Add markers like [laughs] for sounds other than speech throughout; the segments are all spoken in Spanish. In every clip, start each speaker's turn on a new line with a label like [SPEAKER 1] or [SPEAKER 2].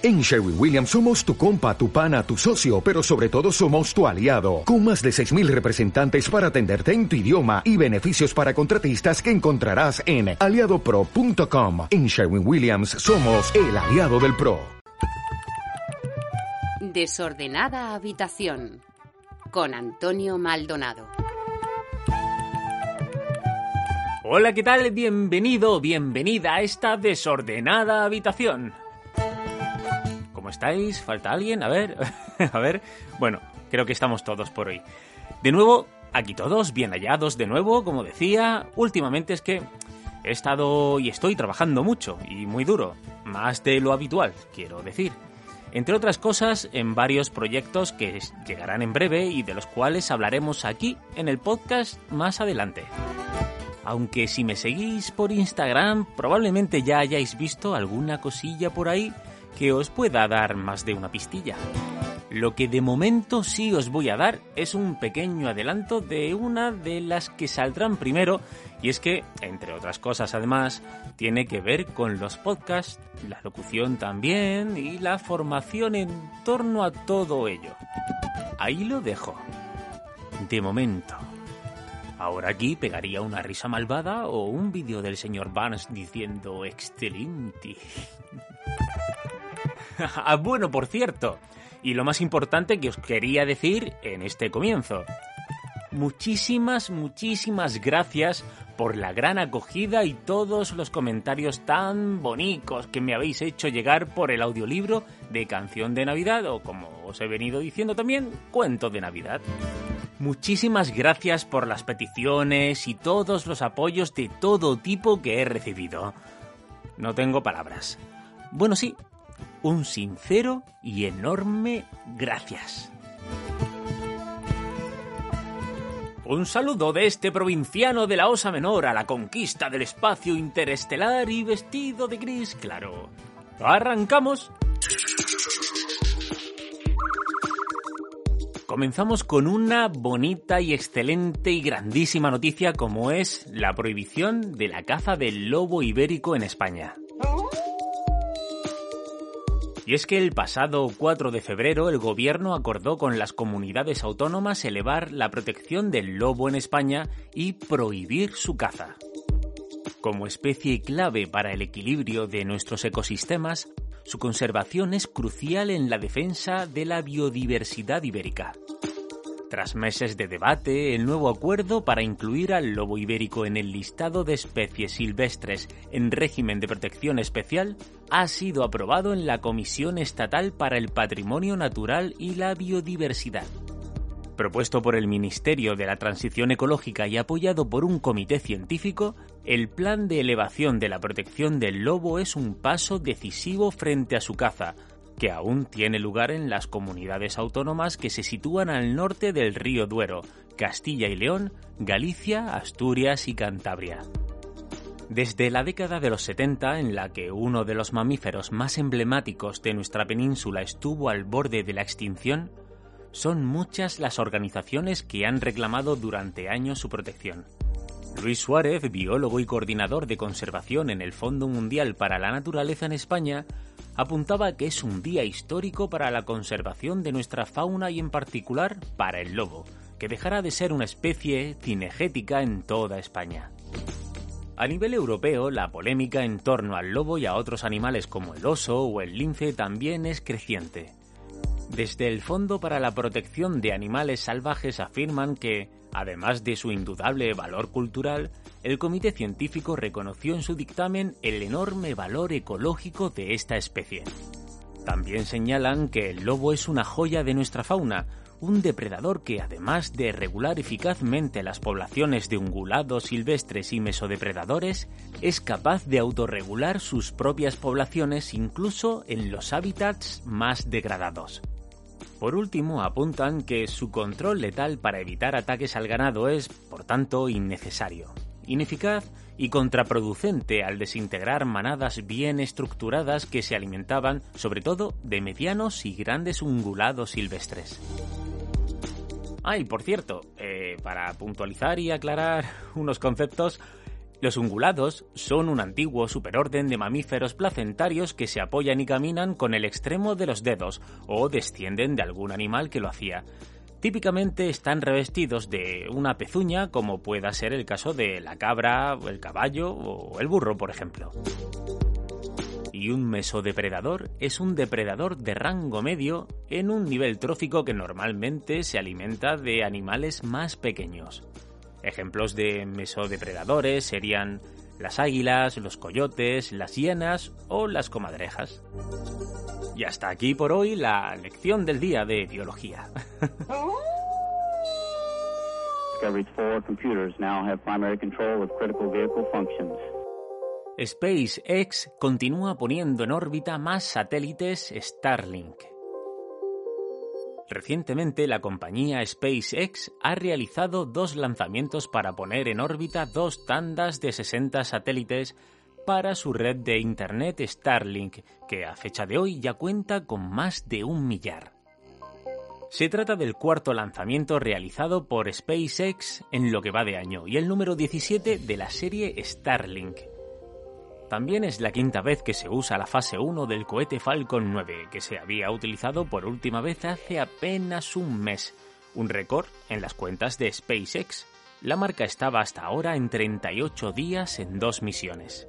[SPEAKER 1] En Sherwin Williams somos tu compa, tu pana, tu socio, pero sobre todo somos tu aliado, con más de 6.000 representantes para atenderte en tu idioma y beneficios para contratistas que encontrarás en aliadopro.com. En Sherwin Williams somos el aliado del PRO.
[SPEAKER 2] Desordenada habitación con Antonio Maldonado.
[SPEAKER 3] Hola, ¿qué tal? Bienvenido, bienvenida a esta desordenada habitación. ¿Cómo estáis? ¿Falta alguien? A ver, [laughs] a ver. Bueno, creo que estamos todos por hoy. De nuevo, aquí todos, bien hallados de nuevo, como decía. Últimamente es que he estado y estoy trabajando mucho y muy duro. Más de lo habitual, quiero decir. Entre otras cosas, en varios proyectos que llegarán en breve y de los cuales hablaremos aquí en el podcast más adelante. Aunque si me seguís por Instagram, probablemente ya hayáis visto alguna cosilla por ahí que os pueda dar más de una pistilla. Lo que de momento sí os voy a dar es un pequeño adelanto de una de las que saldrán primero, y es que, entre otras cosas además, tiene que ver con los podcasts, la locución también y la formación en torno a todo ello. Ahí lo dejo. De momento. Ahora aquí pegaría una risa malvada o un vídeo del señor Barnes diciendo excelente. [laughs] [laughs] Ah, bueno, por cierto, y lo más importante que os quería decir en este comienzo. Muchísimas, muchísimas gracias por la gran acogida y todos los comentarios tan bonitos que me habéis hecho llegar por el audiolibro de Canción de Navidad o como os he venido diciendo también, Cuento de Navidad. Muchísimas gracias por las peticiones y todos los apoyos de todo tipo que he recibido. No tengo palabras. Bueno, sí, un sincero y enorme gracias. Un saludo de este provinciano de la Osa Menor a la conquista del espacio interestelar y vestido de gris claro. ¡Arrancamos! Comenzamos con una bonita y excelente y grandísima noticia como es la prohibición de la caza del lobo ibérico en España. Y es que el pasado 4 de febrero el gobierno acordó con las comunidades autónomas elevar la protección del lobo en España y prohibir su caza. Como especie clave para el equilibrio de nuestros ecosistemas, su conservación es crucial en la defensa de la biodiversidad ibérica. Tras meses de debate, el nuevo acuerdo para incluir al lobo ibérico en el listado de especies silvestres en régimen de protección especial ha sido aprobado en la Comisión Estatal para el Patrimonio Natural y la Biodiversidad. Propuesto por el Ministerio de la Transición Ecológica y apoyado por un comité científico, el plan de elevación de la protección del lobo es un paso decisivo frente a su caza, que aún tiene lugar en las comunidades autónomas que se sitúan al norte del río Duero, Castilla y León, Galicia, Asturias y Cantabria. Desde la década de los 70, en la que uno de los mamíferos más emblemáticos de nuestra península estuvo al borde de la extinción, son muchas las organizaciones que han reclamado durante años su protección. Luis Suárez, biólogo y coordinador de conservación en el Fondo Mundial para la Naturaleza en España, apuntaba que es un día histórico para la conservación de nuestra fauna y en particular para el lobo, que dejará de ser una especie cinegética en toda España. A nivel europeo, la polémica en torno al lobo y a otros animales como el oso o el lince también es creciente. Desde el Fondo para la Protección de Animales Salvajes afirman que, además de su indudable valor cultural, el comité científico reconoció en su dictamen el enorme valor ecológico de esta especie. También señalan que el lobo es una joya de nuestra fauna, un depredador que además de regular eficazmente las poblaciones de ungulados silvestres y mesodepredadores, es capaz de autorregular sus propias poblaciones incluso en los hábitats más degradados. Por último, apuntan que su control letal para evitar ataques al ganado es, por tanto, innecesario ineficaz y contraproducente al desintegrar manadas bien estructuradas que se alimentaban sobre todo de medianos y grandes ungulados silvestres. Ah, y por cierto, eh, para puntualizar y aclarar [laughs] unos conceptos, Los ungulados son un antiguo superorden de mamíferos placentarios que se apoyan y caminan con el extremo de los dedos o descienden de algún animal que lo hacía. Típicamente están revestidos de una pezuña como pueda ser el caso de la cabra, el caballo o el burro, por ejemplo. Y un mesodepredador es un depredador de rango medio en un nivel trófico que normalmente se alimenta de animales más pequeños. Ejemplos de mesodepredadores serían las águilas, los coyotes, las hienas o las comadrejas. Y hasta aquí por hoy la lección del día de biología. [laughs] SpaceX continúa poniendo en órbita más satélites Starlink. Recientemente la compañía SpaceX ha realizado dos lanzamientos para poner en órbita dos tandas de 60 satélites para su red de Internet Starlink, que a fecha de hoy ya cuenta con más de un millar. Se trata del cuarto lanzamiento realizado por SpaceX en lo que va de año y el número 17 de la serie Starlink. También es la quinta vez que se usa la fase 1 del cohete Falcon 9, que se había utilizado por última vez hace apenas un mes, un récord en las cuentas de SpaceX. La marca estaba hasta ahora en 38 días en dos misiones.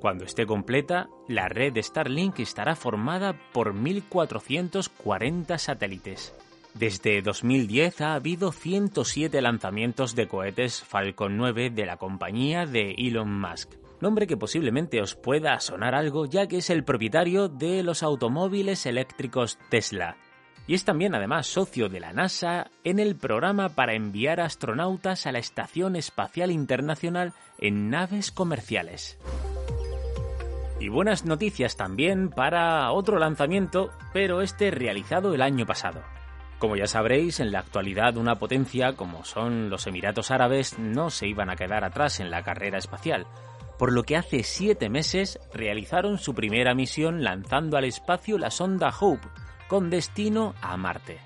[SPEAKER 3] Cuando esté completa, la red Starlink estará formada por 1.440 satélites. Desde 2010 ha habido 107 lanzamientos de cohetes Falcon 9 de la compañía de Elon Musk nombre que posiblemente os pueda sonar algo ya que es el propietario de los automóviles eléctricos Tesla. Y es también además socio de la NASA en el programa para enviar astronautas a la Estación Espacial Internacional en naves comerciales. Y buenas noticias también para otro lanzamiento, pero este realizado el año pasado. Como ya sabréis, en la actualidad una potencia como son los Emiratos Árabes no se iban a quedar atrás en la carrera espacial, por lo que hace siete meses realizaron su primera misión lanzando al espacio la sonda Hope, con destino a Marte.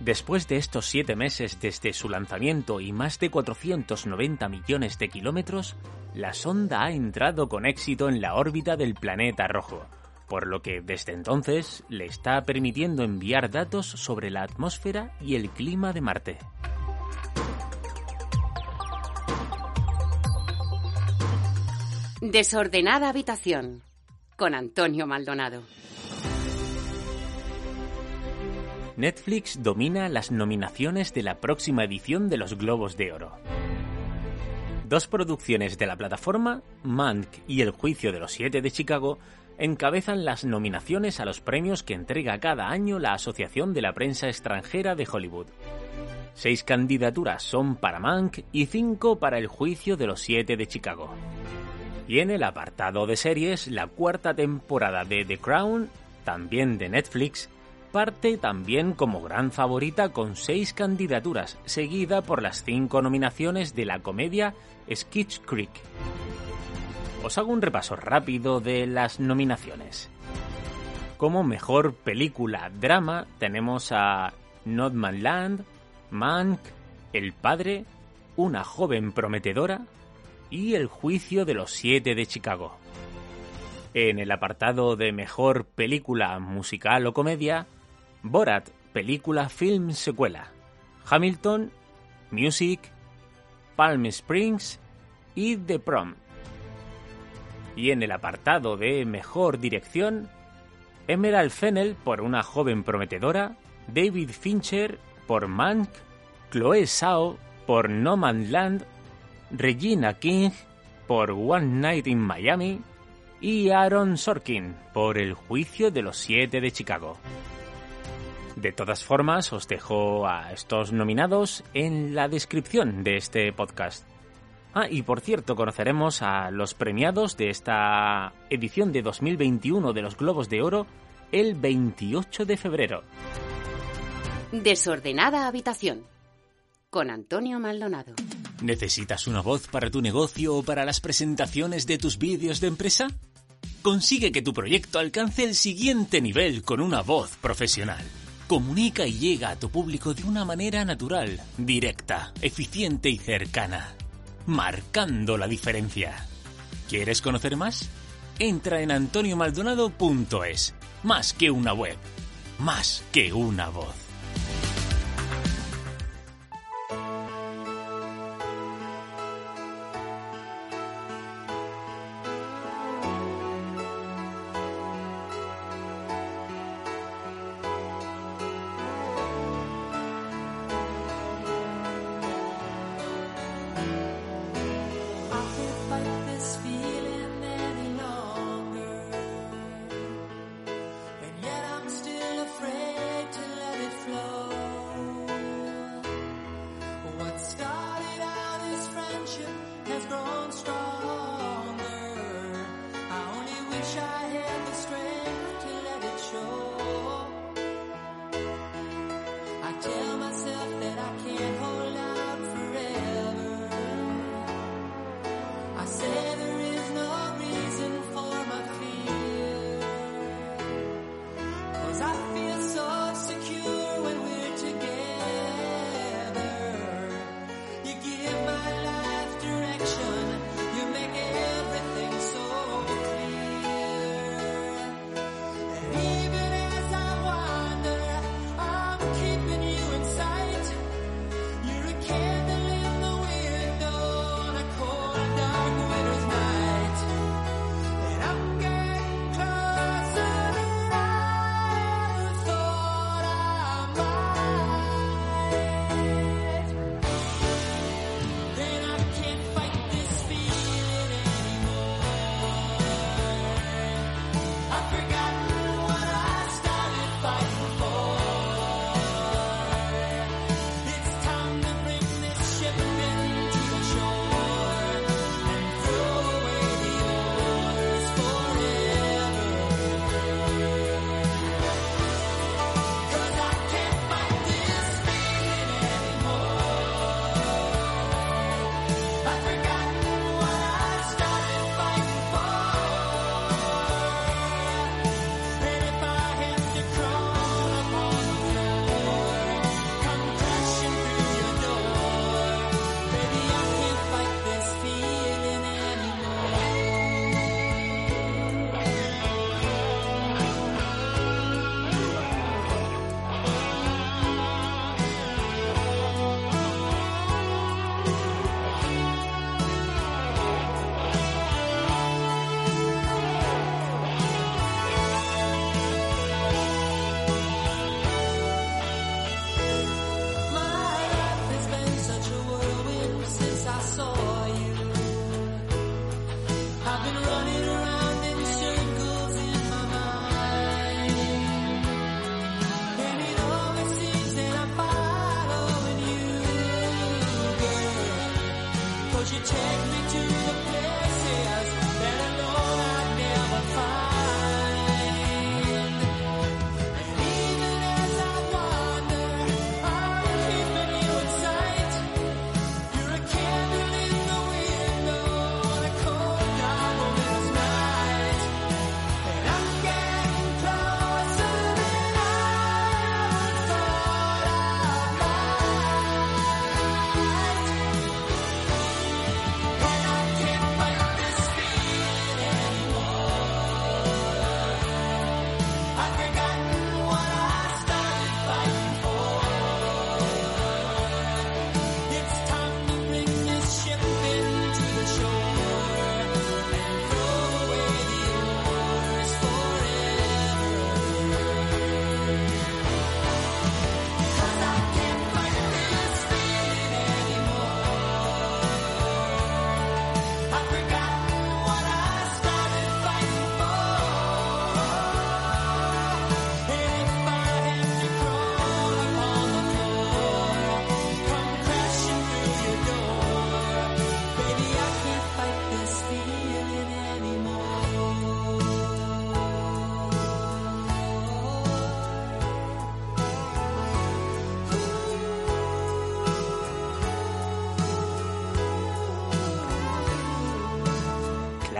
[SPEAKER 3] Después de estos siete meses desde su lanzamiento y más de 490 millones de kilómetros, la sonda ha entrado con éxito en la órbita del planeta rojo, por lo que desde entonces le está permitiendo enviar datos sobre la atmósfera y el clima de Marte.
[SPEAKER 2] Desordenada habitación con Antonio Maldonado.
[SPEAKER 3] Netflix domina las nominaciones de la próxima edición de los Globos de Oro. Dos producciones de la plataforma, Mank y El Juicio de los Siete de Chicago, encabezan las nominaciones a los premios que entrega cada año la Asociación de la Prensa Extranjera de Hollywood. Seis candidaturas son para Mank y cinco para El Juicio de los Siete de Chicago. Y en el apartado de series, la cuarta temporada de The Crown, también de Netflix, parte también como gran favorita con seis candidaturas, seguida por las cinco nominaciones de la comedia Skitch Creek. Os hago un repaso rápido de las nominaciones. Como mejor película drama tenemos a Notman Land, Mank, El Padre, Una joven prometedora, y El juicio de los siete de Chicago. En el apartado de mejor película musical o comedia, Borat, película film secuela, Hamilton, Music, Palm Springs y The Prom. Y en el apartado de mejor dirección, Emerald Fennel por Una joven prometedora, David Fincher por Mank, Chloe Zhao por No Man Land Regina King por One Night in Miami y Aaron Sorkin por El juicio de los siete de Chicago. De todas formas, os dejo a estos nominados en la descripción de este podcast. Ah, y por cierto, conoceremos a los premiados de esta edición de 2021 de los Globos de Oro el 28 de febrero.
[SPEAKER 2] Desordenada habitación con Antonio Maldonado.
[SPEAKER 3] ¿Necesitas una voz para tu negocio o para las presentaciones de tus vídeos de empresa? Consigue que tu proyecto alcance el siguiente nivel con una voz profesional. Comunica y llega a tu público de una manera natural, directa, eficiente y cercana.
[SPEAKER 4] marcando la diferencia. ¿Quieres conocer más? Entra en antoniomaldonado.es. Más que una web, más que una voz. tell me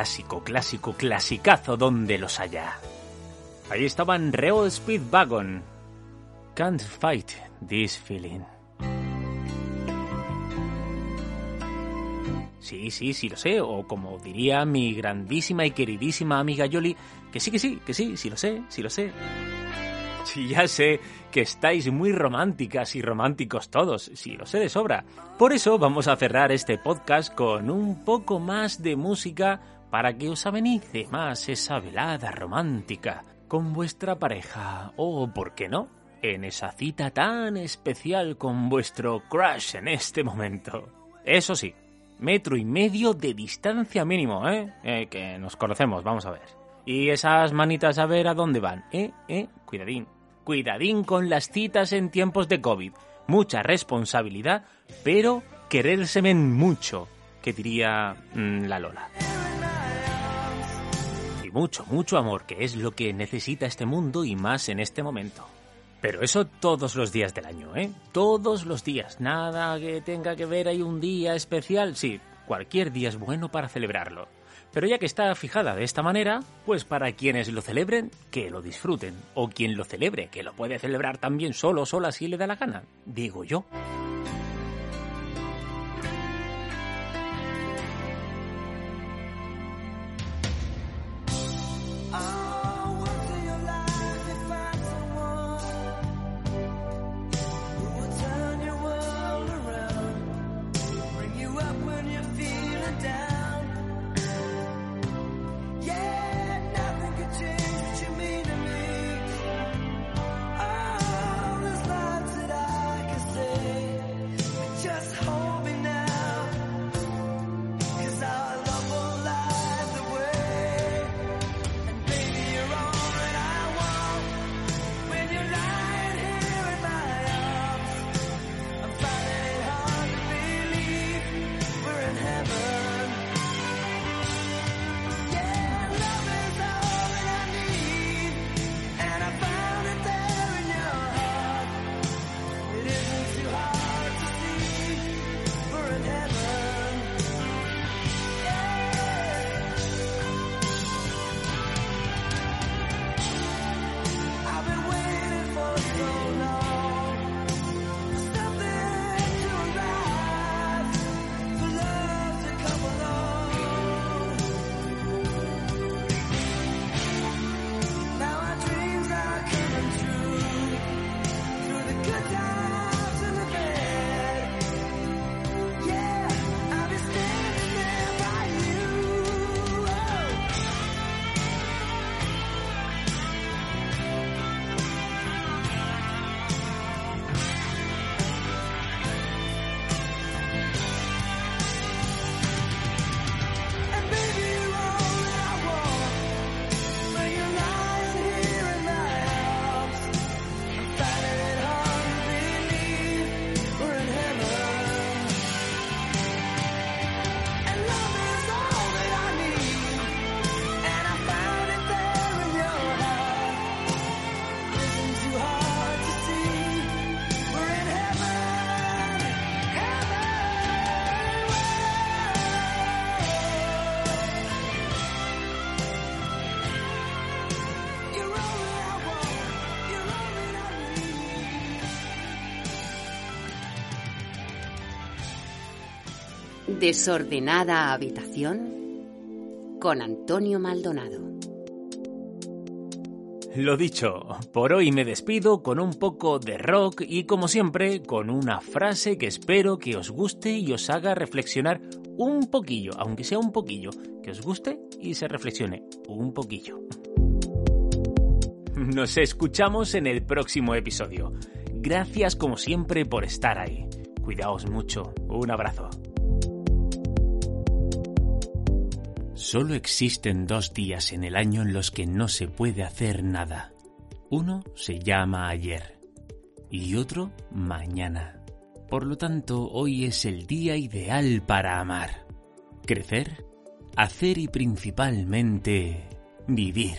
[SPEAKER 4] clásico, clásico, clasicazo donde los haya. Ahí estaban Real Speedwagon. Can't fight this feeling.
[SPEAKER 3] Sí, sí, sí lo sé, o como diría mi grandísima y queridísima amiga Yoli, que sí, que sí, que sí, sí lo sé, sí lo sé. Sí, ya sé que estáis muy románticas y románticos todos, sí lo sé de sobra. Por eso vamos a cerrar este podcast con un poco más de música para que os amenice más esa velada romántica con vuestra pareja, o, ¿por qué no?, en esa cita tan especial con vuestro crush en este momento. Eso sí, metro y medio de distancia mínimo, ¿eh? ¿eh? Que nos conocemos, vamos a ver. Y esas manitas a ver a dónde van, ¿eh? ¿eh? Cuidadín. Cuidadín con las citas en tiempos de COVID. Mucha responsabilidad, pero querérseme mucho, que diría mm, la Lola. Mucho, mucho amor, que es lo que necesita este mundo y más en este momento. Pero eso todos los días del año, ¿eh? Todos los días. Nada que tenga que ver ahí un día especial. Sí, cualquier día es bueno para celebrarlo. Pero ya que está fijada de esta manera, pues para quienes lo celebren, que lo disfruten. O quien lo celebre, que lo puede celebrar también solo sola si le da la gana. Digo yo.
[SPEAKER 2] Desordenada habitación con Antonio Maldonado.
[SPEAKER 3] Lo dicho, por hoy me despido con un poco de rock y como siempre con una frase que espero que os guste y os haga reflexionar un poquillo, aunque sea un poquillo, que os guste y se reflexione un poquillo. Nos escuchamos en el próximo episodio. Gracias como siempre por estar ahí. Cuidaos mucho. Un abrazo. Solo existen dos días en el año en los que no se puede hacer nada. Uno se llama ayer y otro mañana. Por lo tanto, hoy es el día ideal para amar, crecer, hacer y principalmente vivir.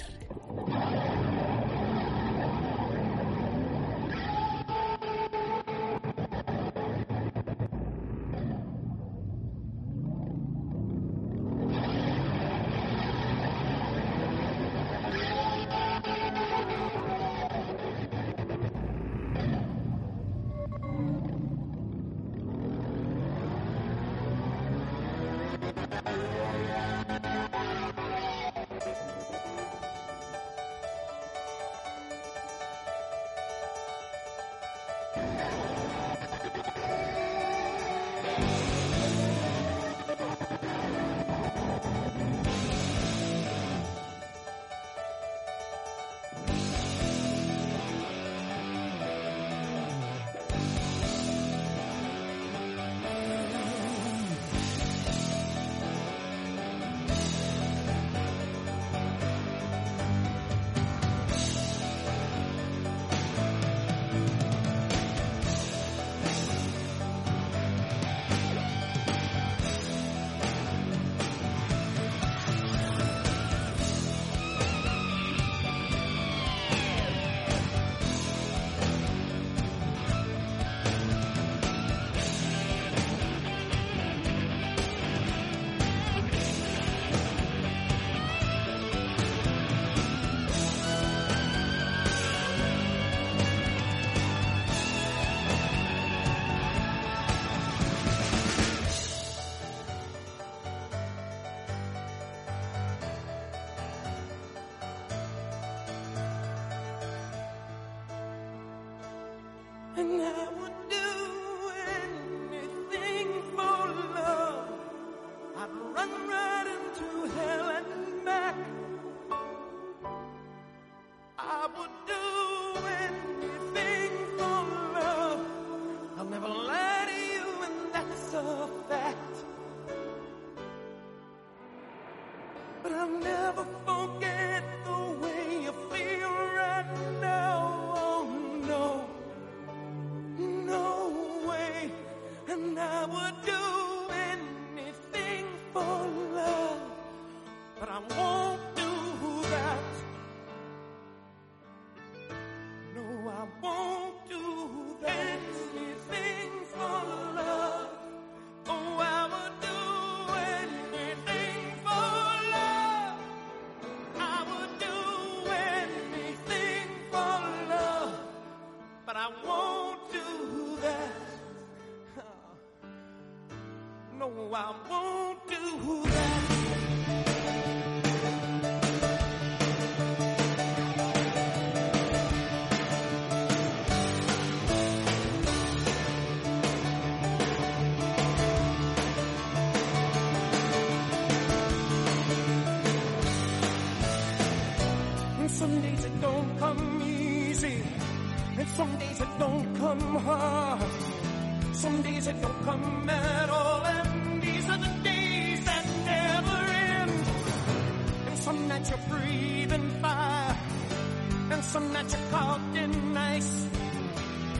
[SPEAKER 5] Some nights you're cold and nice.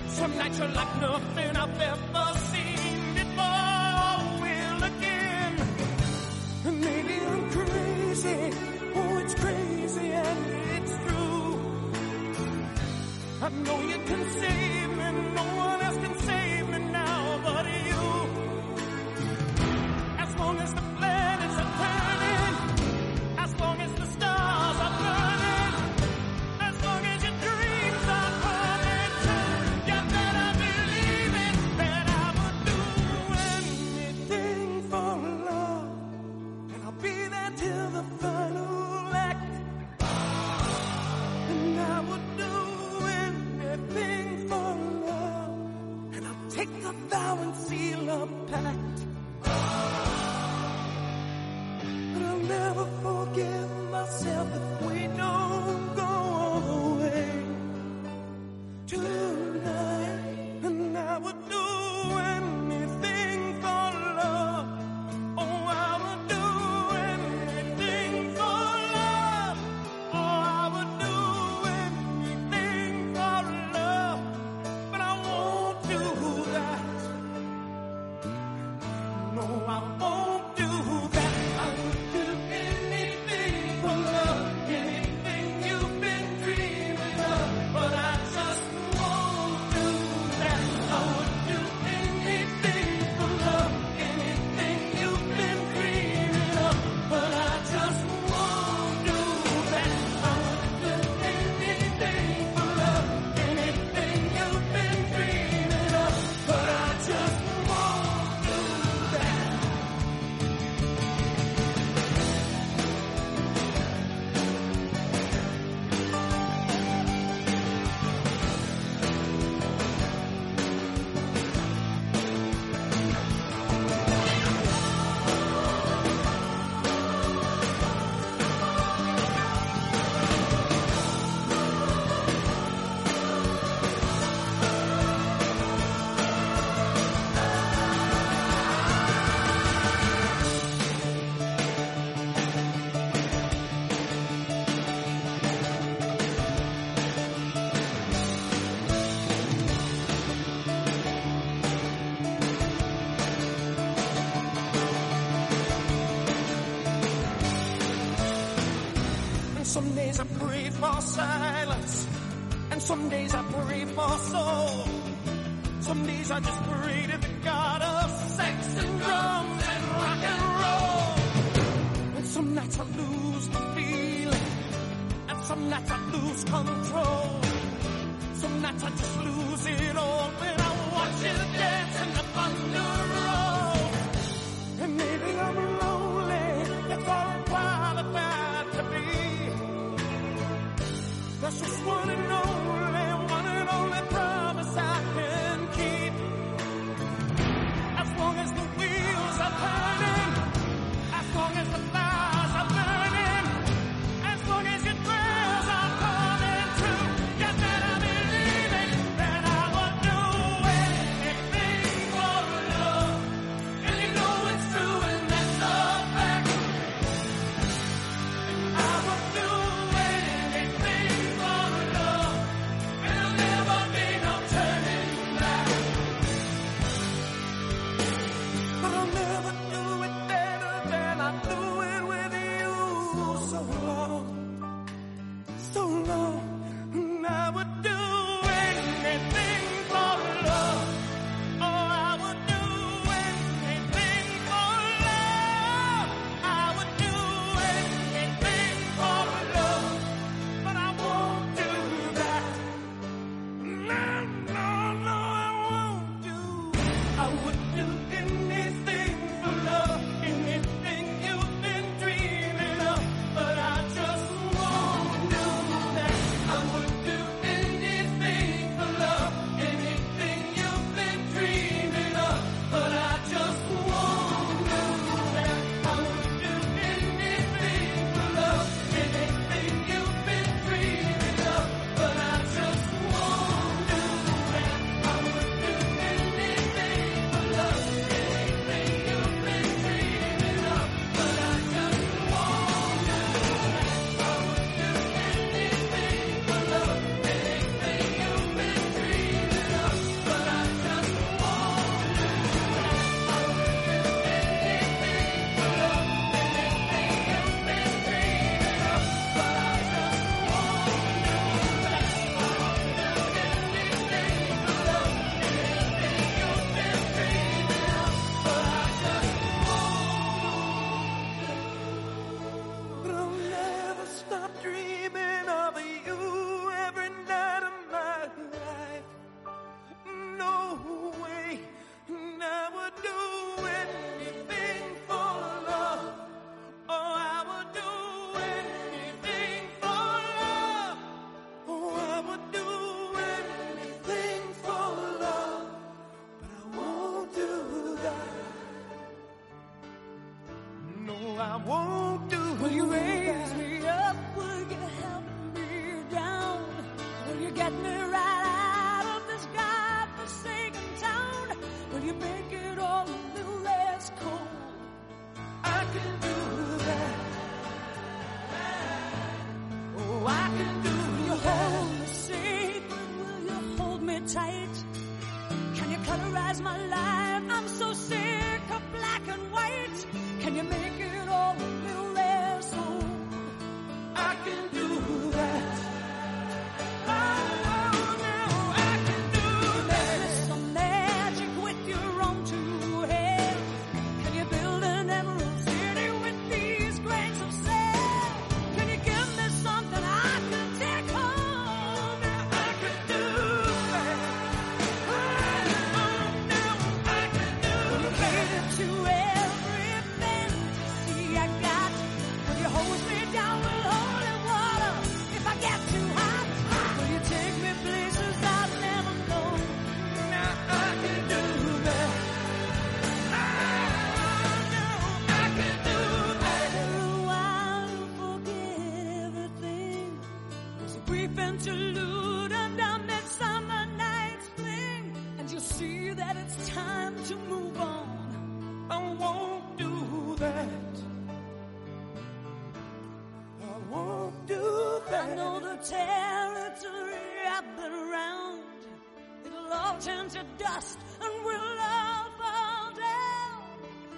[SPEAKER 5] Some nights you're like nothing I've ever Some days I pray for silence, and some days I pray for soul. Some days I just pray to the God of sex and drums and rock and roll. And some nights I lose the feeling, and some nights I lose control. Some nights I just lose it all. know
[SPEAKER 6] the territory I've been around. It'll all turn to dust and we'll all fall down.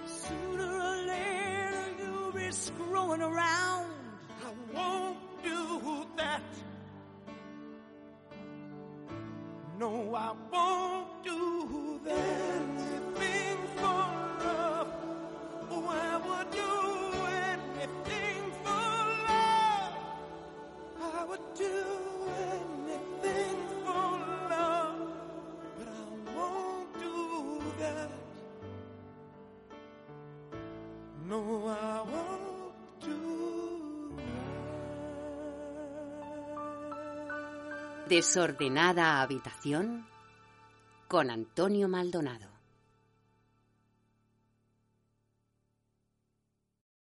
[SPEAKER 6] Sooner or later you'll be screwing around.
[SPEAKER 5] I won't do that. No, I won't do that.
[SPEAKER 2] Desordenada habitación con Antonio Maldonado.